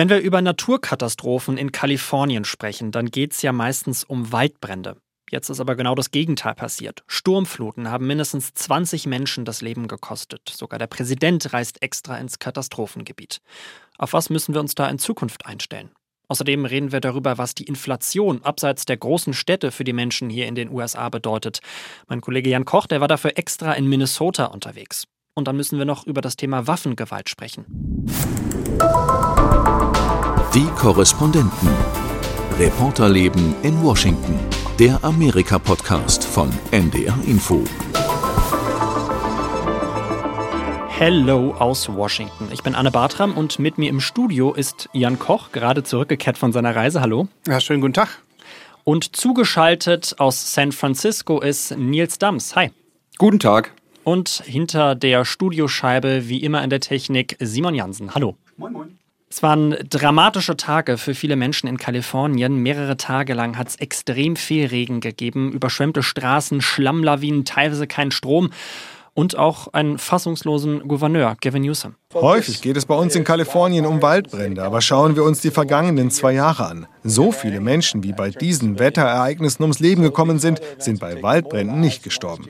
Wenn wir über Naturkatastrophen in Kalifornien sprechen, dann geht es ja meistens um Waldbrände. Jetzt ist aber genau das Gegenteil passiert. Sturmfluten haben mindestens 20 Menschen das Leben gekostet. Sogar der Präsident reist extra ins Katastrophengebiet. Auf was müssen wir uns da in Zukunft einstellen? Außerdem reden wir darüber, was die Inflation abseits der großen Städte für die Menschen hier in den USA bedeutet. Mein Kollege Jan Koch, der war dafür extra in Minnesota unterwegs. Und dann müssen wir noch über das Thema Waffengewalt sprechen. Die Korrespondenten. Reporterleben in Washington. Der Amerika-Podcast von NDR Info. Hello aus Washington. Ich bin Anne Bartram und mit mir im Studio ist Jan Koch, gerade zurückgekehrt von seiner Reise. Hallo. Ja, schönen guten Tag. Und zugeschaltet aus San Francisco ist Nils Dams. Hi. Guten Tag. Und hinter der Studioscheibe, wie immer in der Technik, Simon Jansen. Hallo. Moin, moin. Es waren dramatische Tage für viele Menschen in Kalifornien. Mehrere Tage lang hat es extrem viel Regen gegeben, überschwemmte Straßen, Schlammlawinen, teilweise kein Strom und auch einen fassungslosen Gouverneur, Gavin Newsom. Häufig geht es bei uns in Kalifornien um Waldbrände, aber schauen wir uns die vergangenen zwei Jahre an. So viele Menschen, wie bei diesen Wetterereignissen ums Leben gekommen sind, sind bei Waldbränden nicht gestorben.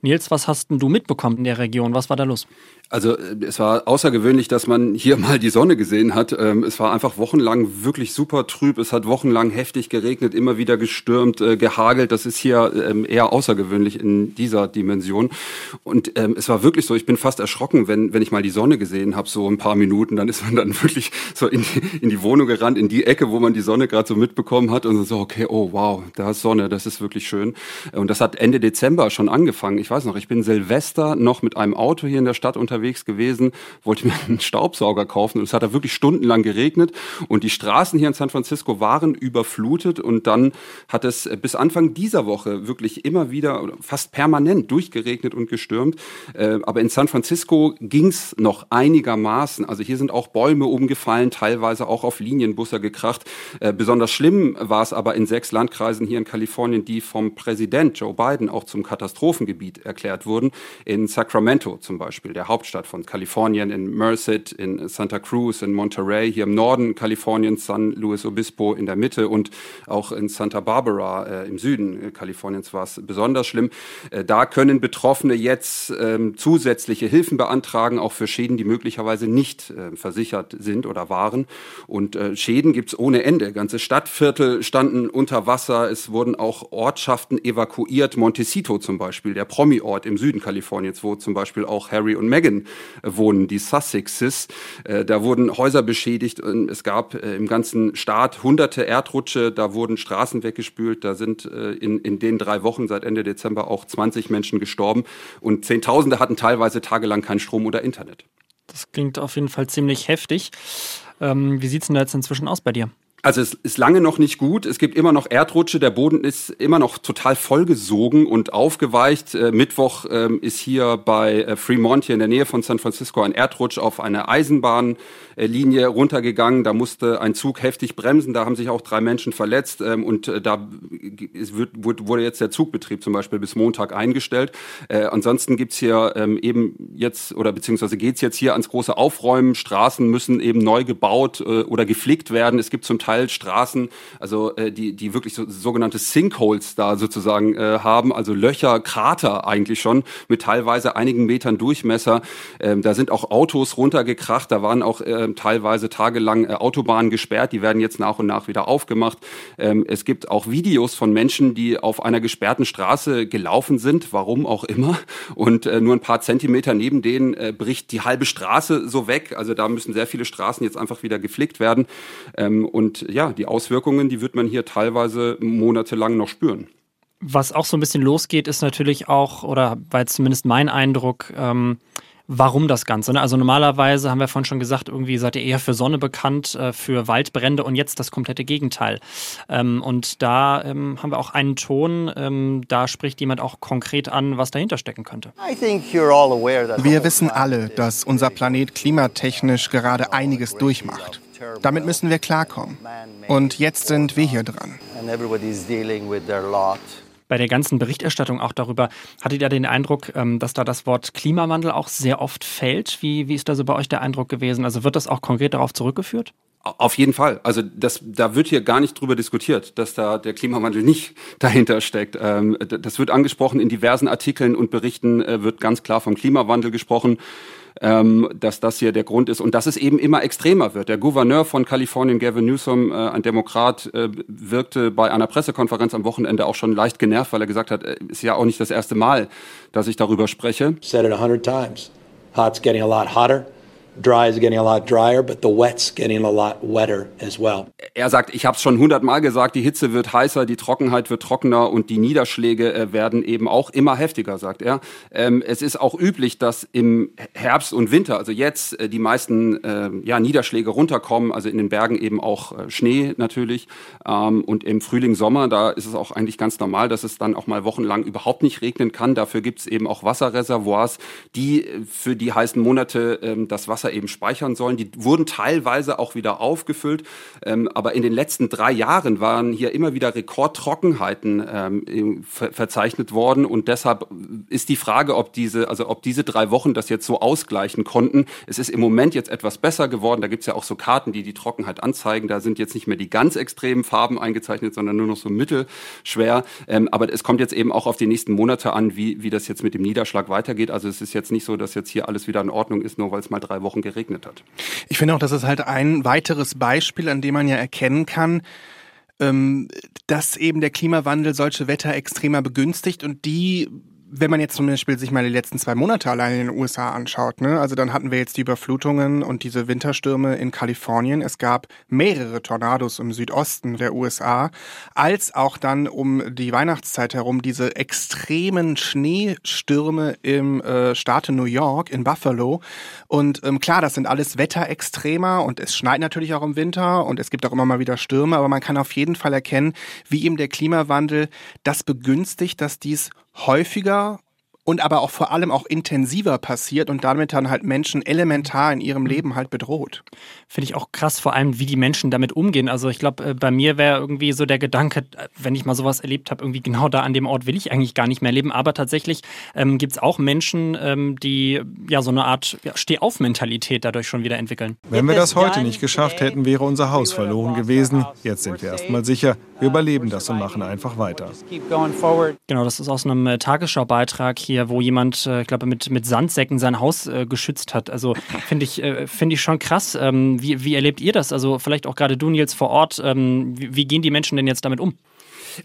Nils, was hast denn du mitbekommen in der Region? Was war da los? Also äh, es war außergewöhnlich, dass man hier mal die Sonne gesehen hat. Ähm, es war einfach wochenlang wirklich super trüb. Es hat wochenlang heftig geregnet, immer wieder gestürmt, äh, gehagelt. Das ist hier ähm, eher außergewöhnlich in dieser Dimension. Und ähm, es war wirklich so, ich bin fast erschrocken, wenn, wenn ich mal die Sonne gesehen habe, so ein paar Minuten. Dann ist man dann wirklich so in die, in die Wohnung gerannt, in die Ecke, wo man die Sonne gerade so mitbekommen hat. Und so, okay, oh wow, da ist Sonne, das ist wirklich schön. Und das hat Ende Dezember schon angefangen. Ich weiß noch, ich bin Silvester noch mit einem Auto hier in der Stadt unterwegs unterwegs gewesen, wollte mir einen Staubsauger kaufen und es hat da wirklich stundenlang geregnet und die Straßen hier in San Francisco waren überflutet und dann hat es bis Anfang dieser Woche wirklich immer wieder fast permanent durchgeregnet und gestürmt. Äh, aber in San Francisco ging es noch einigermaßen. Also hier sind auch Bäume umgefallen, teilweise auch auf Linienbusse gekracht. Äh, besonders schlimm war es aber in sechs Landkreisen hier in Kalifornien, die vom Präsident Joe Biden auch zum Katastrophengebiet erklärt wurden. In Sacramento zum Beispiel, der Hauptstadt Hauptstadt von Kalifornien, in Merced, in Santa Cruz, in Monterey, hier im Norden Kaliforniens, San Luis Obispo in der Mitte und auch in Santa Barbara äh, im Süden Kaliforniens war es besonders schlimm. Äh, da können Betroffene jetzt ähm, zusätzliche Hilfen beantragen, auch für Schäden, die möglicherweise nicht äh, versichert sind oder waren. Und äh, Schäden gibt es ohne Ende. Ganze Stadtviertel standen unter Wasser. Es wurden auch Ortschaften evakuiert. Montecito zum Beispiel, der Promi-Ort im Süden Kaliforniens, wo zum Beispiel auch Harry und Meghan wohnen, die Sussexes. Äh, da wurden Häuser beschädigt und es gab äh, im ganzen Staat hunderte Erdrutsche, da wurden Straßen weggespült, da sind äh, in, in den drei Wochen seit Ende Dezember auch 20 Menschen gestorben und Zehntausende hatten teilweise tagelang keinen Strom oder Internet. Das klingt auf jeden Fall ziemlich heftig. Ähm, wie sieht es denn da jetzt inzwischen aus bei dir? Also es ist lange noch nicht gut. Es gibt immer noch Erdrutsche. Der Boden ist immer noch total vollgesogen und aufgeweicht. Äh, Mittwoch ähm, ist hier bei äh, Fremont hier in der Nähe von San Francisco ein Erdrutsch auf eine Eisenbahnlinie runtergegangen. Da musste ein Zug heftig bremsen. Da haben sich auch drei Menschen verletzt ähm, und äh, da wurde jetzt der Zugbetrieb zum Beispiel bis Montag eingestellt. Ansonsten gibt's hier ähm, eben jetzt oder beziehungsweise geht's jetzt hier ans große Aufräumen. Straßen müssen eben neu gebaut oder geflickt werden. Es gibt zum Teil Teil Straßen, also äh, die, die wirklich so, sogenannte Sinkholes da sozusagen äh, haben, also Löcher, Krater eigentlich schon, mit teilweise einigen Metern Durchmesser. Ähm, da sind auch Autos runtergekracht, da waren auch äh, teilweise tagelang äh, Autobahnen gesperrt, die werden jetzt nach und nach wieder aufgemacht. Ähm, es gibt auch Videos von Menschen, die auf einer gesperrten Straße gelaufen sind, warum auch immer, und äh, nur ein paar Zentimeter neben denen äh, bricht die halbe Straße so weg. Also da müssen sehr viele Straßen jetzt einfach wieder geflickt werden. Ähm, und ja, die Auswirkungen, die wird man hier teilweise monatelang noch spüren. Was auch so ein bisschen losgeht, ist natürlich auch, oder war zumindest mein Eindruck, ähm, warum das Ganze. Ne? Also normalerweise haben wir vorhin schon gesagt, irgendwie seid ihr eher für Sonne bekannt, äh, für Waldbrände und jetzt das komplette Gegenteil. Ähm, und da ähm, haben wir auch einen Ton, ähm, da spricht jemand auch konkret an, was dahinter stecken könnte. Wir wissen alle, dass unser Planet klimatechnisch gerade einiges durchmacht. Damit müssen wir klarkommen. Und jetzt sind wir hier dran. Bei der ganzen Berichterstattung auch darüber, hattet ihr den Eindruck, ähm, dass da das Wort Klimawandel auch sehr oft fällt? Wie, wie ist da so bei euch der Eindruck gewesen? Also wird das auch konkret darauf zurückgeführt? Auf jeden Fall. Also das, da wird hier gar nicht drüber diskutiert, dass da der Klimawandel nicht dahinter steckt. Ähm, das wird angesprochen in diversen Artikeln und Berichten äh, wird ganz klar vom Klimawandel gesprochen ähm, dass das hier der Grund ist und dass es eben immer extremer wird. Der Gouverneur von Kalifornien, Gavin Newsom, äh, ein Demokrat, äh, wirkte bei einer Pressekonferenz am Wochenende auch schon leicht genervt, weil er gesagt hat, äh, ist ja auch nicht das erste Mal, dass ich darüber spreche. Said it a hundred times. Hot's getting a lot hotter. Dry is getting a lot drier, but the wet's getting a lot wetter as well. Er sagt, ich habe es schon hundertmal gesagt, die Hitze wird heißer, die Trockenheit wird trockener und die Niederschläge äh, werden eben auch immer heftiger, sagt er. Ähm, es ist auch üblich, dass im Herbst und Winter, also jetzt, äh, die meisten äh, ja, Niederschläge runterkommen, also in den Bergen eben auch äh, Schnee natürlich. Ähm, und im Frühling, Sommer, da ist es auch eigentlich ganz normal, dass es dann auch mal wochenlang überhaupt nicht regnen kann. Dafür gibt es eben auch Wasserreservoirs, die äh, für die heißen Monate ähm, das Wasser Wasser eben speichern sollen. Die wurden teilweise auch wieder aufgefüllt. Ähm, aber in den letzten drei Jahren waren hier immer wieder Rekordtrockenheiten ähm, ver verzeichnet worden. Und deshalb ist die Frage, ob diese, also ob diese drei Wochen das jetzt so ausgleichen konnten. Es ist im Moment jetzt etwas besser geworden. Da gibt es ja auch so Karten, die die Trockenheit anzeigen. Da sind jetzt nicht mehr die ganz extremen Farben eingezeichnet, sondern nur noch so mittelschwer. Ähm, aber es kommt jetzt eben auch auf die nächsten Monate an, wie, wie das jetzt mit dem Niederschlag weitergeht. Also es ist jetzt nicht so, dass jetzt hier alles wieder in Ordnung ist, nur weil es mal drei Wochen Wochen geregnet hat. Ich finde auch, das ist halt ein weiteres Beispiel, an dem man ja erkennen kann, ähm, dass eben der Klimawandel solche Wetterextremer begünstigt und die wenn man jetzt zum Beispiel sich mal die letzten zwei Monate allein in den USA anschaut, ne, also dann hatten wir jetzt die Überflutungen und diese Winterstürme in Kalifornien. Es gab mehrere Tornados im Südosten der USA, als auch dann um die Weihnachtszeit herum diese extremen Schneestürme im äh, Staate New York, in Buffalo. Und ähm, klar, das sind alles Wetterextremer und es schneit natürlich auch im Winter und es gibt auch immer mal wieder Stürme, aber man kann auf jeden Fall erkennen, wie eben der Klimawandel das begünstigt, dass dies häufiger und aber auch vor allem auch intensiver passiert und damit dann halt Menschen elementar in ihrem Leben halt bedroht. Finde ich auch krass, vor allem, wie die Menschen damit umgehen. Also ich glaube, äh, bei mir wäre irgendwie so der Gedanke, äh, wenn ich mal sowas erlebt habe, irgendwie genau da an dem Ort will ich eigentlich gar nicht mehr leben. Aber tatsächlich ähm, gibt es auch Menschen, ähm, die ja so eine Art ja, Steh-auf-Mentalität dadurch schon wieder entwickeln. Wenn wir das heute nicht geschafft hätten, wäre unser Haus verloren gewesen. Jetzt sind wir erstmal sicher, wir überleben das und machen einfach weiter. Genau, das ist aus einem äh, Tagesschaubeitrag hier wo jemand, äh, ich glaube, mit, mit Sandsäcken sein Haus äh, geschützt hat. Also finde ich, äh, find ich schon krass. Ähm, wie, wie erlebt ihr das? Also vielleicht auch gerade du, Nils, vor Ort. Ähm, wie, wie gehen die Menschen denn jetzt damit um?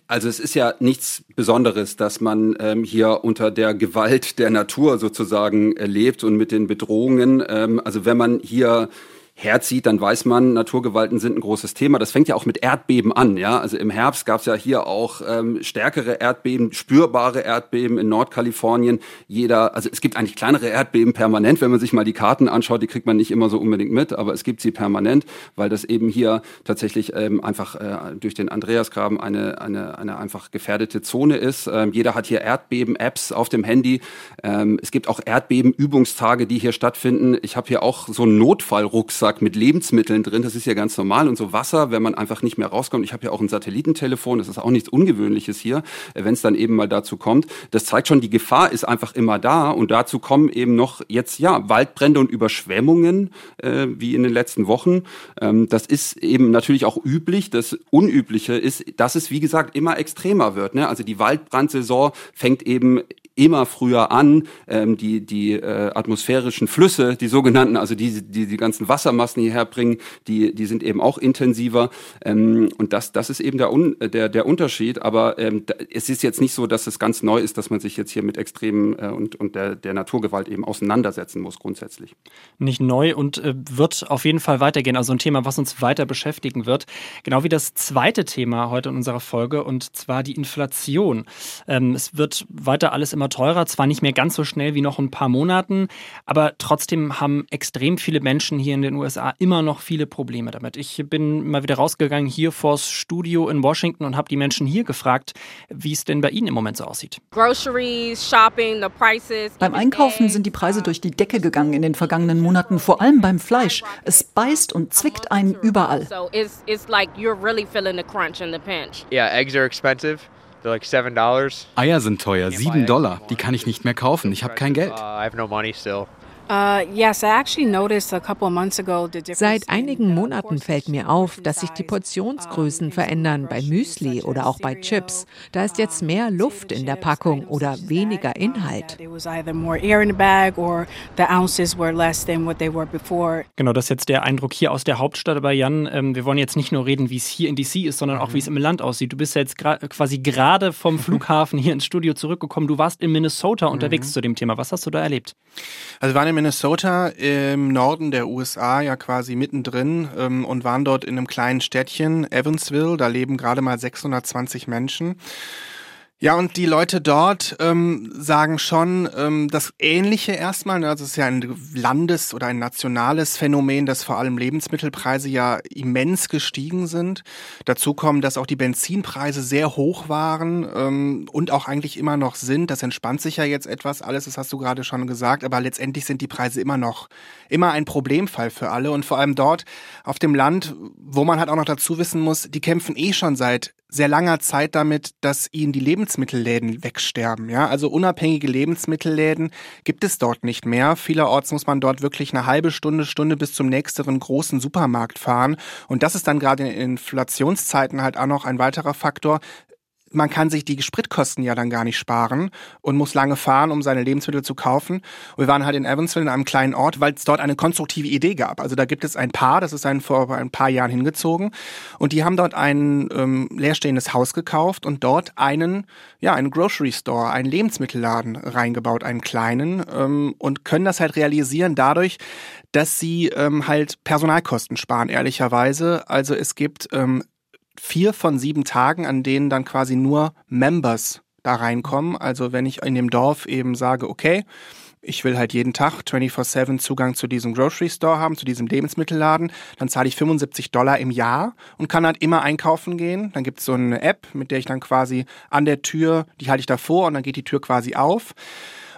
Also es ist ja nichts Besonderes, dass man ähm, hier unter der Gewalt der Natur sozusagen erlebt und mit den Bedrohungen. Ähm, also wenn man hier herzieht, dann weiß man, Naturgewalten sind ein großes Thema. Das fängt ja auch mit Erdbeben an. Ja, also im Herbst gab es ja hier auch ähm, stärkere Erdbeben, spürbare Erdbeben in Nordkalifornien. Jeder, also es gibt eigentlich kleinere Erdbeben permanent, wenn man sich mal die Karten anschaut. Die kriegt man nicht immer so unbedingt mit, aber es gibt sie permanent, weil das eben hier tatsächlich ähm, einfach äh, durch den Andreasgraben eine eine eine einfach gefährdete Zone ist. Ähm, jeder hat hier Erdbeben-Apps auf dem Handy. Ähm, es gibt auch Erdbeben-Übungstage, die hier stattfinden. Ich habe hier auch so einen Notfallrucksack Rucksack mit Lebensmitteln drin. Das ist ja ganz normal. Und so Wasser, wenn man einfach nicht mehr rauskommt. Ich habe ja auch ein Satellitentelefon. Das ist auch nichts Ungewöhnliches hier, äh, wenn es dann eben mal dazu kommt. Das zeigt schon, die Gefahr ist einfach immer da. Und dazu kommen eben noch jetzt, ja, Waldbrände und Überschwemmungen, äh, wie in den letzten Wochen. Ähm, das ist eben natürlich auch üblich. Das Unübliche ist, dass es, wie gesagt, immer extremer wird. Ne? Also die Waldbrandsaison fängt eben immer früher an. Ähm, die die äh, atmosphärischen Flüsse, die sogenannten, also die, die die ganzen Wassermassen hierher bringen, die die sind eben auch intensiver. Ähm, und das das ist eben der Un der der Unterschied. Aber ähm, es ist jetzt nicht so, dass es ganz neu ist, dass man sich jetzt hier mit Extremen äh, und und der der Naturgewalt eben auseinandersetzen muss grundsätzlich. Nicht neu und äh, wird auf jeden Fall weitergehen. Also ein Thema, was uns weiter beschäftigen wird. Genau wie das zweite Thema heute in unserer Folge und zwar die Inflation. Ähm, es wird weiter alles immer immer teurer, zwar nicht mehr ganz so schnell wie noch ein paar Monaten, aber trotzdem haben extrem viele Menschen hier in den USA immer noch viele Probleme damit. Ich bin mal wieder rausgegangen hier vors Studio in Washington und habe die Menschen hier gefragt, wie es denn bei ihnen im Moment so aussieht. Beim Einkaufen sind die Preise durch die Decke gegangen in den vergangenen Monaten, vor allem beim Fleisch. Es beißt und zwickt einen überall. Yeah, eggs are expensive. Eier sind teuer, 7 Dollar. Die kann ich nicht mehr kaufen. Ich habe kein Geld. Uh, Seit einigen Monaten fällt mir auf, dass sich die Portionsgrößen verändern bei Müsli oder auch bei Chips. Da ist jetzt mehr Luft in der Packung oder weniger Inhalt. Genau, das ist jetzt der Eindruck hier aus der Hauptstadt. Aber Jan, ähm, wir wollen jetzt nicht nur reden, wie es hier in DC ist, sondern auch, wie es im Land aussieht. Du bist jetzt quasi gerade vom Flughafen hier ins Studio zurückgekommen. Du warst in Minnesota unterwegs mhm. zu dem Thema. Was hast du da erlebt? Also wir waren in Minnesota im Norden der USA, ja quasi mittendrin ähm, und waren dort in einem kleinen Städtchen, Evansville. Da leben gerade mal 620 Menschen. Ja, und die Leute dort ähm, sagen schon ähm, das Ähnliche erstmal. Ne? Also es ist ja ein Landes- oder ein nationales Phänomen, dass vor allem Lebensmittelpreise ja immens gestiegen sind. Dazu kommen, dass auch die Benzinpreise sehr hoch waren ähm, und auch eigentlich immer noch sind. Das entspannt sich ja jetzt etwas alles, das hast du gerade schon gesagt, aber letztendlich sind die Preise immer noch immer ein Problemfall für alle. Und vor allem dort auf dem Land, wo man halt auch noch dazu wissen muss, die kämpfen eh schon seit sehr langer Zeit damit, dass ihnen die Lebensmittelläden wegsterben. Ja, also unabhängige Lebensmittelläden gibt es dort nicht mehr. Vielerorts muss man dort wirklich eine halbe Stunde, Stunde bis zum nächsten großen Supermarkt fahren. Und das ist dann gerade in Inflationszeiten halt auch noch ein weiterer Faktor man kann sich die Spritkosten ja dann gar nicht sparen und muss lange fahren, um seine Lebensmittel zu kaufen. Wir waren halt in Evansville in einem kleinen Ort, weil es dort eine konstruktive Idee gab. Also da gibt es ein Paar, das ist ein, vor ein paar Jahren hingezogen und die haben dort ein ähm, leerstehendes Haus gekauft und dort einen, ja, einen Grocery Store, einen Lebensmittelladen reingebaut, einen kleinen ähm, und können das halt realisieren dadurch, dass sie ähm, halt Personalkosten sparen, ehrlicherweise. Also es gibt ähm, vier von sieben Tagen, an denen dann quasi nur Members da reinkommen. Also wenn ich in dem Dorf eben sage, okay, ich will halt jeden Tag 24-7 Zugang zu diesem Grocery Store haben, zu diesem Lebensmittelladen, dann zahle ich 75 Dollar im Jahr und kann halt immer einkaufen gehen. Dann gibt es so eine App, mit der ich dann quasi an der Tür, die halte ich davor und dann geht die Tür quasi auf.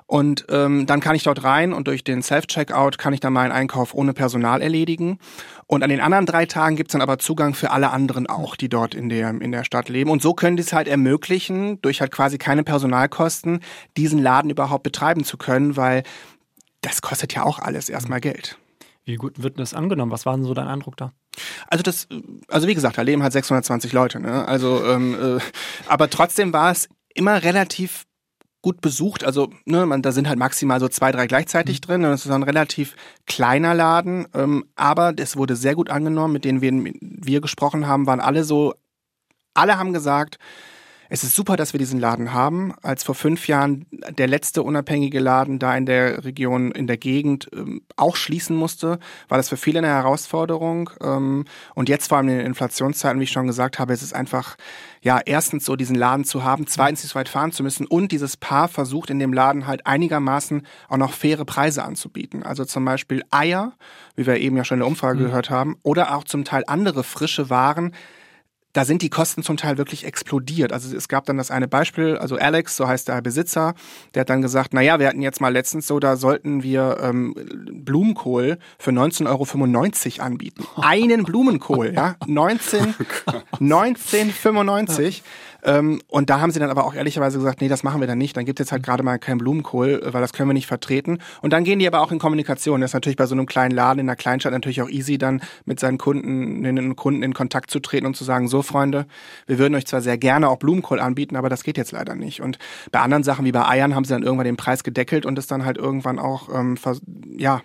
Und ähm, dann kann ich dort rein und durch den Self-Checkout kann ich dann meinen Einkauf ohne Personal erledigen. Und an den anderen drei Tagen gibt's dann aber Zugang für alle anderen auch, die dort in der, in der Stadt leben. Und so können die es halt ermöglichen, durch halt quasi keine Personalkosten, diesen Laden überhaupt betreiben zu können, weil das kostet ja auch alles erstmal Geld. Wie gut wird das angenommen? Was war denn so dein Eindruck da? Also das, also wie gesagt, da leben halt 620 Leute. Ne? Also, ähm, äh, aber trotzdem war es immer relativ gut besucht. Also, ne, man, da sind halt maximal so zwei, drei gleichzeitig mhm. drin. Und es ist ein relativ kleiner Laden. Ähm, aber es wurde sehr gut angenommen. Mit denen wir, wir gesprochen haben, waren alle so, alle haben gesagt, es ist super, dass wir diesen Laden haben. Als vor fünf Jahren der letzte unabhängige Laden da in der Region, in der Gegend ähm, auch schließen musste, war das für viele eine Herausforderung. Ähm, und jetzt vor allem in den Inflationszeiten, wie ich schon gesagt habe, es ist einfach, ja, erstens so diesen Laden zu haben, zweitens nicht so weit fahren zu müssen und dieses Paar versucht in dem Laden halt einigermaßen auch noch faire Preise anzubieten. Also zum Beispiel Eier, wie wir eben ja schon in der Umfrage mhm. gehört haben, oder auch zum Teil andere frische Waren, da sind die Kosten zum Teil wirklich explodiert. Also es gab dann das eine Beispiel, also Alex, so heißt der Besitzer, der hat dann gesagt, na ja, wir hatten jetzt mal letztens so, da sollten wir ähm, Blumenkohl für 19,95 Euro anbieten. Einen Blumenkohl, ja, 19, 19,95. Ähm, und da haben sie dann aber auch ehrlicherweise gesagt, nee, das machen wir dann nicht. Dann gibt es jetzt halt gerade mal keinen Blumenkohl, weil das können wir nicht vertreten. Und dann gehen die aber auch in Kommunikation. Das ist natürlich bei so einem kleinen Laden in einer Kleinstadt natürlich auch easy, dann mit seinen Kunden, den Kunden in Kontakt zu treten und zu sagen, so Freunde, wir würden euch zwar sehr gerne auch Blumenkohl anbieten, aber das geht jetzt leider nicht. Und bei anderen Sachen wie bei Eiern haben sie dann irgendwann den Preis gedeckelt und es dann halt irgendwann auch, ähm, ja,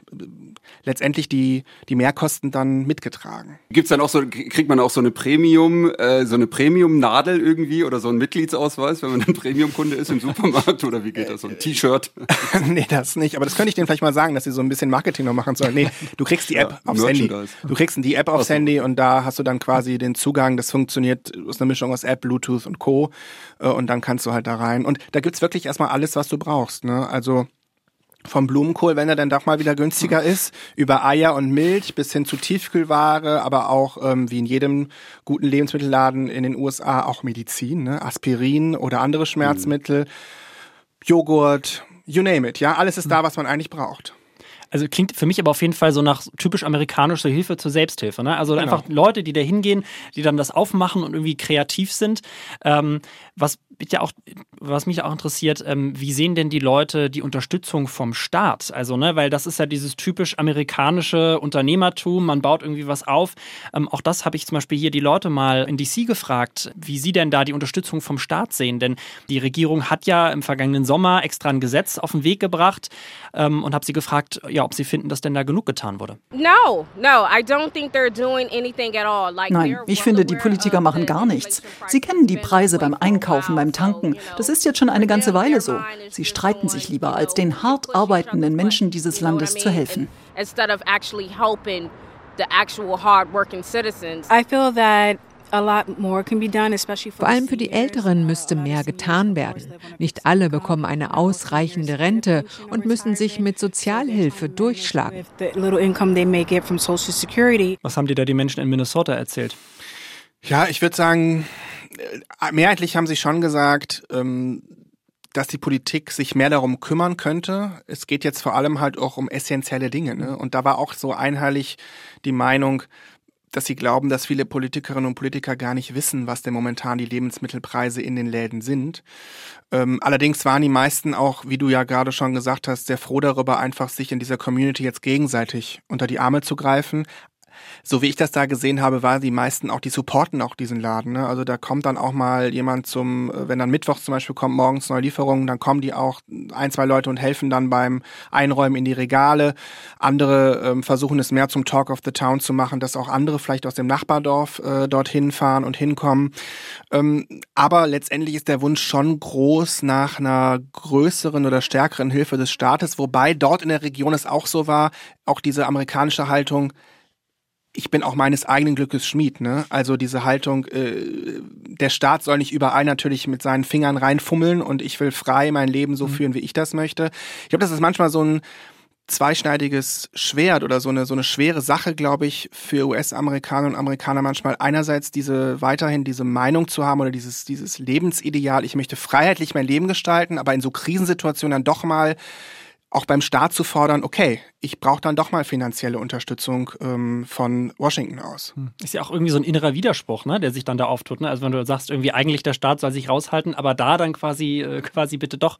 letztendlich die, die Mehrkosten dann mitgetragen. Gibt's dann auch so, kriegt man auch so eine Premium, äh, so eine Premium-Nadel irgendwie oder so ein Mitgliedsausweis, wenn man ein Premium-Kunde ist im Supermarkt oder wie geht das? So ein T-Shirt? nee, das nicht. Aber das könnte ich denen vielleicht mal sagen, dass sie so ein bisschen Marketing noch machen sollen. Nee, du kriegst die App ja, aufs Handy. Du kriegst die App aufs Handy und da hast du dann quasi den Zugang. Das funktioniert aus einer Mischung aus App, Bluetooth und Co. Äh, und dann kannst du halt da rein. Und da gibt's wirklich erstmal alles, was du brauchst. Ne? Also vom Blumenkohl, wenn er dann doch mal wieder günstiger ist, über Eier und Milch bis hin zu Tiefkühlware, aber auch ähm, wie in jedem guten Lebensmittelladen in den USA auch Medizin, ne? Aspirin oder andere Schmerzmittel, mhm. Joghurt, you name it, ja, alles ist da, was man eigentlich braucht. Also klingt für mich aber auf jeden Fall so nach typisch amerikanischer Hilfe zur Selbsthilfe. Ne? Also genau. einfach Leute, die da hingehen, die dann das aufmachen und irgendwie kreativ sind. Ähm, was ja auch, was mich auch interessiert, ähm, wie sehen denn die Leute die Unterstützung vom Staat? Also, ne, weil das ist ja dieses typisch amerikanische Unternehmertum, man baut irgendwie was auf. Ähm, auch das habe ich zum Beispiel hier die Leute mal in DC gefragt, wie sie denn da die Unterstützung vom Staat sehen. Denn die Regierung hat ja im vergangenen Sommer extra ein Gesetz auf den Weg gebracht ähm, und habe sie gefragt, ja, ob sie finden, dass denn da genug getan wurde. No, no, I don't think they're doing anything at all. Like Nein, ich finde, die Politiker machen gar nichts. Sie kennen die Preise beim Einkaufen, beim Tanken. Das ist jetzt schon eine ganze Weile so. Sie streiten sich lieber, als den hart arbeitenden Menschen dieses Landes zu helfen. I feel that vor allem für die Älteren müsste mehr getan werden. Nicht alle bekommen eine ausreichende Rente und müssen sich mit Sozialhilfe durchschlagen. Was haben dir da die Menschen in Minnesota erzählt? Ja, ich würde sagen, äh, mehrheitlich haben sie schon gesagt, ähm, dass die Politik sich mehr darum kümmern könnte. Es geht jetzt vor allem halt auch um essentielle Dinge. Ne? Und da war auch so einheitlich die Meinung, dass sie glauben, dass viele Politikerinnen und Politiker gar nicht wissen, was denn momentan die Lebensmittelpreise in den Läden sind. Ähm, allerdings waren die meisten auch, wie du ja gerade schon gesagt hast, sehr froh darüber, einfach sich in dieser Community jetzt gegenseitig unter die Arme zu greifen so wie ich das da gesehen habe, war die meisten auch, die supporten auch diesen Laden. Ne? Also da kommt dann auch mal jemand zum, äh, wenn dann Mittwochs zum Beispiel kommt, morgens neue Lieferungen, dann kommen die auch ein, zwei Leute und helfen dann beim Einräumen in die Regale. Andere ähm, versuchen es mehr zum Talk of the Town zu machen, dass auch andere vielleicht aus dem Nachbardorf äh, dorthin fahren und hinkommen. Ähm, aber letztendlich ist der Wunsch schon groß nach einer größeren oder stärkeren Hilfe des Staates, wobei dort in der Region es auch so war, auch diese amerikanische Haltung, ich bin auch meines eigenen Glückes Schmied, ne? Also diese Haltung, äh, der Staat soll nicht überall natürlich mit seinen Fingern reinfummeln und ich will frei mein Leben so mhm. führen, wie ich das möchte. Ich glaube, das ist manchmal so ein zweischneidiges Schwert oder so eine so eine schwere Sache, glaube ich, für US-Amerikaner und Amerikaner manchmal einerseits diese weiterhin diese Meinung zu haben oder dieses dieses Lebensideal, ich möchte freiheitlich mein Leben gestalten, aber in so Krisensituationen dann doch mal auch beim Staat zu fordern, okay, ich brauche dann doch mal finanzielle Unterstützung ähm, von Washington aus. Hm. Ist ja auch irgendwie so ein innerer Widerspruch, ne, der sich dann da auftut. Ne? Also wenn du sagst, irgendwie eigentlich der Staat soll sich raushalten, aber da dann quasi, äh, quasi bitte doch.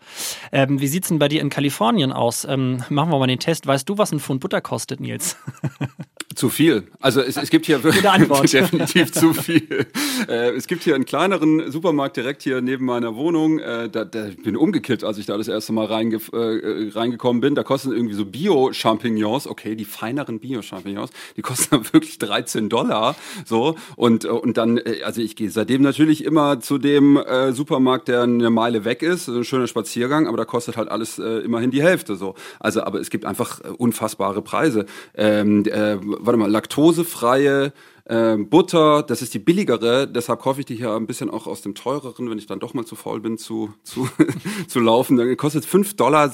Ähm, wie sieht's denn bei dir in Kalifornien aus? Ähm, machen wir mal den Test. Weißt du, was ein Pfund Butter kostet, Nils? Zu viel. Also es, es gibt hier definitiv zu viel. Äh, es gibt hier einen kleineren Supermarkt direkt hier neben meiner Wohnung. Äh, da, da bin umgekippt, als ich da das erste Mal reinge, äh, reingekommen bin. Da kosten irgendwie so Bio-Champignons, okay, die feineren Bio-Champignons, die kosten dann wirklich 13 Dollar. So und und dann, äh, also ich gehe seitdem natürlich immer zu dem äh, Supermarkt, der eine Meile weg ist. Ein schöner Spaziergang, aber da kostet halt alles äh, immerhin die Hälfte. So, also aber es gibt einfach äh, unfassbare Preise. Ähm, äh, warte mal, laktosefreie äh, Butter, das ist die billigere, deshalb kaufe ich die hier ein bisschen auch aus dem teureren, wenn ich dann doch mal zu faul bin zu, zu, zu laufen. Dann kostet 5,99 Dollar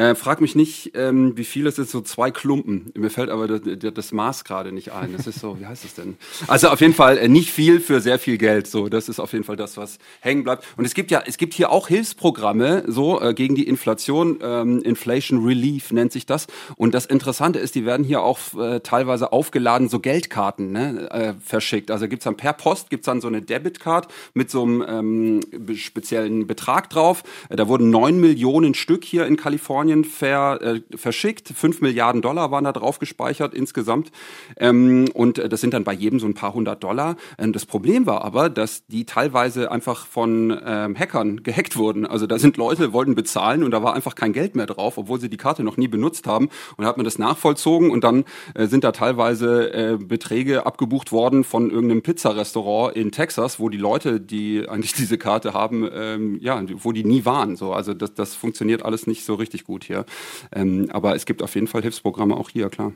äh, frag mich nicht, ähm, wie viel es ist, so zwei Klumpen. Mir fällt aber das, das Maß gerade nicht ein. Das ist so, wie heißt es denn? Also auf jeden Fall äh, nicht viel für sehr viel Geld. So, das ist auf jeden Fall das, was hängen bleibt. Und es gibt ja, es gibt hier auch Hilfsprogramme so äh, gegen die Inflation. Ähm, Inflation Relief nennt sich das. Und das Interessante ist, die werden hier auch äh, teilweise aufgeladen, so Geldkarten ne, äh, verschickt. Also gibt's dann per Post gibt's dann so eine Debitcard mit so einem ähm, speziellen Betrag drauf. Äh, da wurden neun Millionen Stück hier in Kalifornien Kalifornien ver, äh, verschickt. Fünf Milliarden Dollar waren da drauf gespeichert insgesamt. Ähm, und äh, das sind dann bei jedem so ein paar hundert Dollar. Ähm, das Problem war aber, dass die teilweise einfach von ähm, Hackern gehackt wurden. Also da sind Leute, wollten bezahlen und da war einfach kein Geld mehr drauf, obwohl sie die Karte noch nie benutzt haben. Und da hat man das nachvollzogen und dann äh, sind da teilweise äh, Beträge abgebucht worden von irgendeinem Pizzarestaurant in Texas, wo die Leute, die eigentlich diese Karte haben, ähm, ja, wo die nie waren. So, also das, das funktioniert alles nicht so richtig gut gut hier. Ähm, aber es gibt auf jeden Fall Hilfsprogramme auch hier, klar.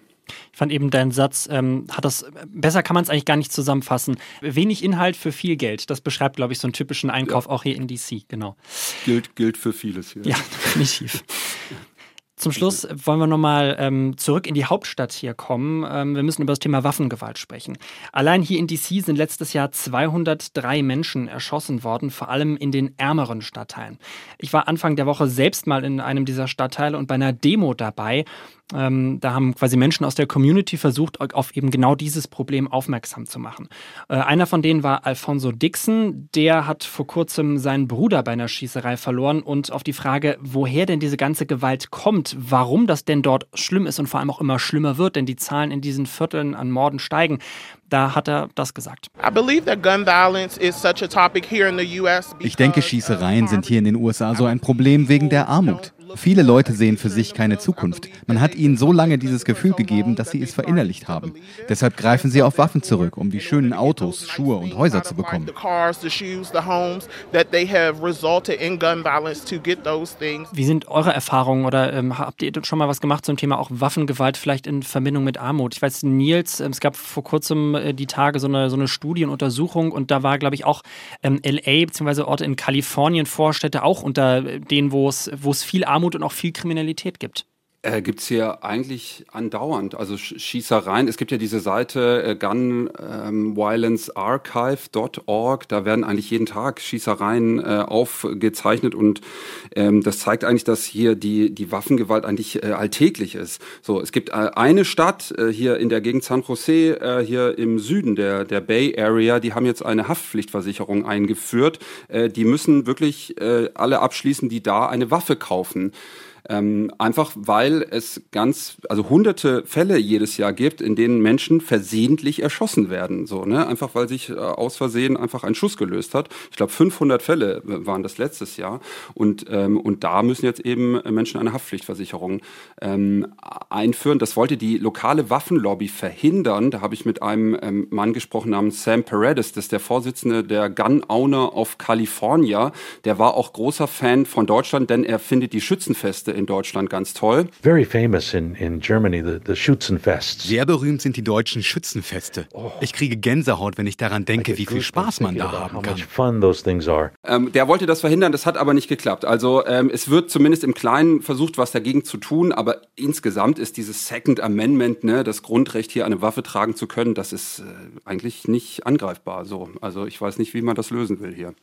Ich fand eben deinen Satz, ähm, hat das, besser kann man es eigentlich gar nicht zusammenfassen. Wenig Inhalt für viel Geld. Das beschreibt, glaube ich, so einen typischen Einkauf ja. auch hier in DC, genau. Gilt, gilt für vieles hier. Ja, definitiv. Zum Schluss wollen wir nochmal ähm, zurück in die Hauptstadt hier kommen. Ähm, wir müssen über das Thema Waffengewalt sprechen. Allein hier in DC sind letztes Jahr 203 Menschen erschossen worden, vor allem in den ärmeren Stadtteilen. Ich war Anfang der Woche selbst mal in einem dieser Stadtteile und bei einer Demo dabei. Ähm, da haben quasi Menschen aus der Community versucht, auf eben genau dieses Problem aufmerksam zu machen. Äh, einer von denen war Alfonso Dixon. Der hat vor kurzem seinen Bruder bei einer Schießerei verloren und auf die Frage, woher denn diese ganze Gewalt kommt, warum das denn dort schlimm ist und vor allem auch immer schlimmer wird, denn die Zahlen in diesen Vierteln an Morden steigen, da hat er das gesagt. Ich denke, Schießereien sind hier in den USA so ein Problem wegen der Armut. Viele Leute sehen für sich keine Zukunft. Man hat ihnen so lange dieses Gefühl gegeben, dass sie es verinnerlicht haben. Deshalb greifen sie auf Waffen zurück, um die schönen Autos, Schuhe und Häuser zu bekommen. Wie sind eure Erfahrungen oder ähm, habt ihr schon mal was gemacht zum Thema auch Waffengewalt vielleicht in Verbindung mit Armut? Ich weiß, Nils, ähm, es gab vor kurzem äh, die Tage so eine, so eine Studie und und da war, glaube ich, auch ähm, LA bzw. Orte in Kalifornien, Vorstädte auch unter denen, wo es viel Armut Armut und auch viel Kriminalität gibt. Äh, Gibt es hier eigentlich andauernd, also Schießereien. Es gibt ja diese Seite äh, gunviolencearchive.org, ähm, da werden eigentlich jeden Tag Schießereien äh, aufgezeichnet und ähm, das zeigt eigentlich, dass hier die, die Waffengewalt eigentlich äh, alltäglich ist. So, es gibt äh, eine Stadt äh, hier in der Gegend San Jose, äh, hier im Süden der, der Bay Area, die haben jetzt eine Haftpflichtversicherung eingeführt. Die müssen wirklich alle abschließen, die da eine Waffe kaufen. Ähm, einfach weil es ganz, also hunderte Fälle jedes Jahr gibt, in denen Menschen versehentlich erschossen werden. So, ne? Einfach weil sich äh, aus Versehen einfach ein Schuss gelöst hat. Ich glaube, 500 Fälle waren das letztes Jahr. Und, ähm, und da müssen jetzt eben Menschen eine Haftpflichtversicherung ähm, einführen. Das wollte die lokale Waffenlobby verhindern. Da habe ich mit einem ähm, Mann gesprochen namens Sam Paredes, das ist der Vorsitzende der Gun Owner of California. Der war auch großer Fan von Deutschland, denn er findet die Schützenfeste in Deutschland ganz toll. Very famous in, in Germany, the, the Schützenfests. Sehr berühmt sind die deutschen Schützenfeste. Oh. Ich kriege Gänsehaut, wenn ich daran denke, wie viel Spaß man da haben kann. Ähm, der wollte das verhindern, das hat aber nicht geklappt. Also ähm, es wird zumindest im Kleinen versucht, was dagegen zu tun, aber insgesamt ist dieses Second Amendment, ne, das Grundrecht hier eine Waffe tragen zu können, das ist äh, eigentlich nicht angreifbar. So, also ich weiß nicht, wie man das lösen will hier.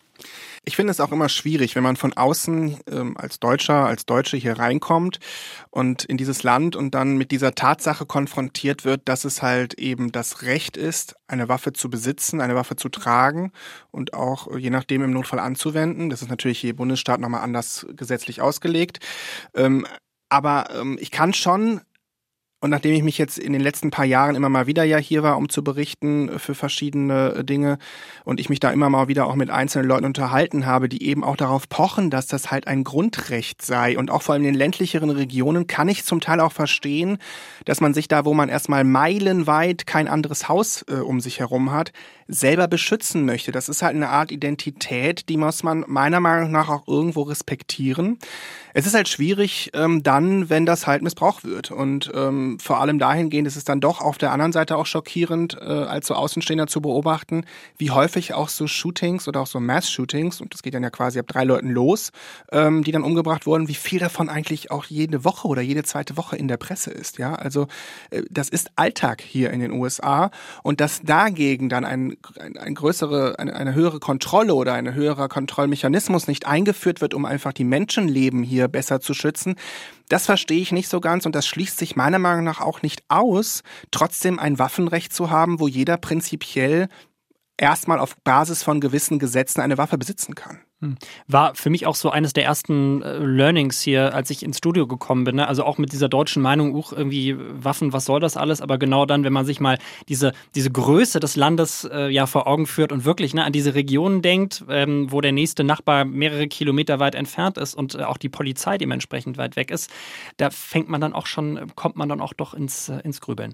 Ich finde es auch immer schwierig, wenn man von außen ähm, als Deutscher, als Deutsche hier reinkommt und in dieses Land und dann mit dieser Tatsache konfrontiert wird, dass es halt eben das Recht ist, eine Waffe zu besitzen, eine Waffe zu tragen und auch je nachdem im Notfall anzuwenden. Das ist natürlich je Bundesstaat nochmal anders gesetzlich ausgelegt. Ähm, aber ähm, ich kann schon und nachdem ich mich jetzt in den letzten paar Jahren immer mal wieder ja hier war, um zu berichten für verschiedene Dinge und ich mich da immer mal wieder auch mit einzelnen Leuten unterhalten habe, die eben auch darauf pochen, dass das halt ein Grundrecht sei. Und auch vor allem in den ländlicheren Regionen kann ich zum Teil auch verstehen, dass man sich da, wo man erstmal meilenweit kein anderes Haus äh, um sich herum hat, selber beschützen möchte. Das ist halt eine Art Identität, die muss man meiner Meinung nach auch irgendwo respektieren. Es ist halt schwierig ähm, dann, wenn das halt missbraucht wird. Und ähm, vor allem dahingehend ist es dann doch auf der anderen Seite auch schockierend, äh, als so Außenstehender zu beobachten, wie häufig auch so Shootings oder auch so Mass-Shootings, und das geht dann ja quasi ab drei Leuten los, ähm, die dann umgebracht wurden, wie viel davon eigentlich auch jede Woche oder jede zweite Woche in der Presse ist. Ja, also äh, das ist Alltag hier in den USA und dass dagegen dann ein ein, ein größere, eine, eine höhere Kontrolle oder ein höherer Kontrollmechanismus nicht eingeführt wird, um einfach die Menschenleben hier besser zu schützen, das verstehe ich nicht so ganz und das schließt sich meiner Meinung nach auch nicht aus, trotzdem ein Waffenrecht zu haben, wo jeder prinzipiell erstmal auf Basis von gewissen Gesetzen eine Waffe besitzen kann. Hm. War für mich auch so eines der ersten äh, Learnings hier, als ich ins Studio gekommen bin. Ne? Also auch mit dieser deutschen Meinung, uch, irgendwie Waffen, was soll das alles? Aber genau dann, wenn man sich mal diese, diese Größe des Landes äh, ja vor Augen führt und wirklich ne, an diese Regionen denkt, ähm, wo der nächste Nachbar mehrere Kilometer weit entfernt ist und äh, auch die Polizei dementsprechend weit weg ist, da fängt man dann auch schon, kommt man dann auch doch ins, äh, ins Grübeln.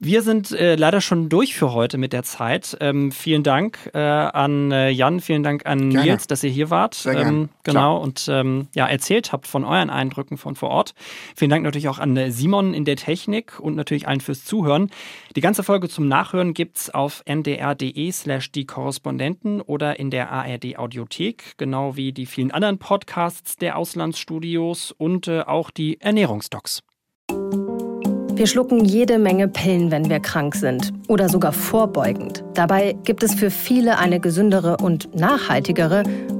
Wir sind äh, leider schon durch für heute mit der Zeit. Ähm, vielen Dank äh, an äh, Jan, vielen Dank an Gerne. Nils, dass ihr hier wart. Sehr ähm, genau und ähm, ja erzählt habt von euren Eindrücken von vor Ort. Vielen Dank natürlich auch an äh, Simon in der Technik und natürlich allen fürs Zuhören. Die ganze Folge zum Nachhören gibt's auf ndr.de/slash die Korrespondenten oder in der ARD Audiothek, genau wie die vielen anderen Podcasts der Auslandsstudios und äh, auch die Ernährungsdocs. Wir schlucken jede Menge Pillen, wenn wir krank sind oder sogar vorbeugend. Dabei gibt es für viele eine gesündere und nachhaltigere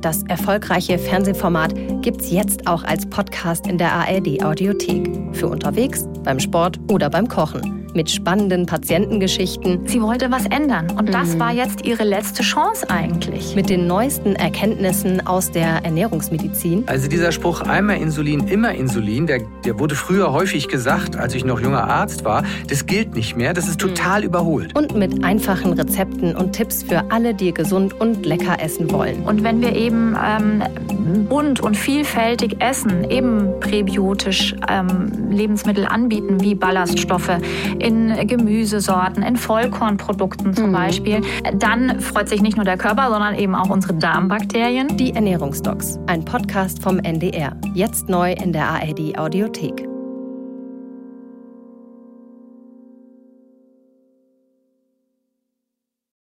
das erfolgreiche Fernsehformat, gibt es jetzt auch als Podcast in der ARD-Audiothek. Für unterwegs, beim Sport oder beim Kochen mit spannenden Patientengeschichten. Sie wollte was ändern und das mhm. war jetzt ihre letzte Chance eigentlich. Mit den neuesten Erkenntnissen aus der Ernährungsmedizin. Also dieser Spruch einmal Insulin, immer Insulin, der, der wurde früher häufig gesagt, als ich noch junger Arzt war. Das gilt nicht mehr, das ist total überholt. Und mit einfachen Rezepten und Tipps für alle, die gesund und lecker essen wollen. Und wenn wir eben ähm, bunt und vielfältig essen, eben präbiotisch ähm, Lebensmittel anbieten, wie Ballaststoffe, in Gemüsesorten, in Vollkornprodukten zum mhm. Beispiel, dann freut sich nicht nur der Körper, sondern eben auch unsere Darmbakterien. Die Ernährungsdocs, ein Podcast vom NDR. Jetzt neu in der ARD Audiothek.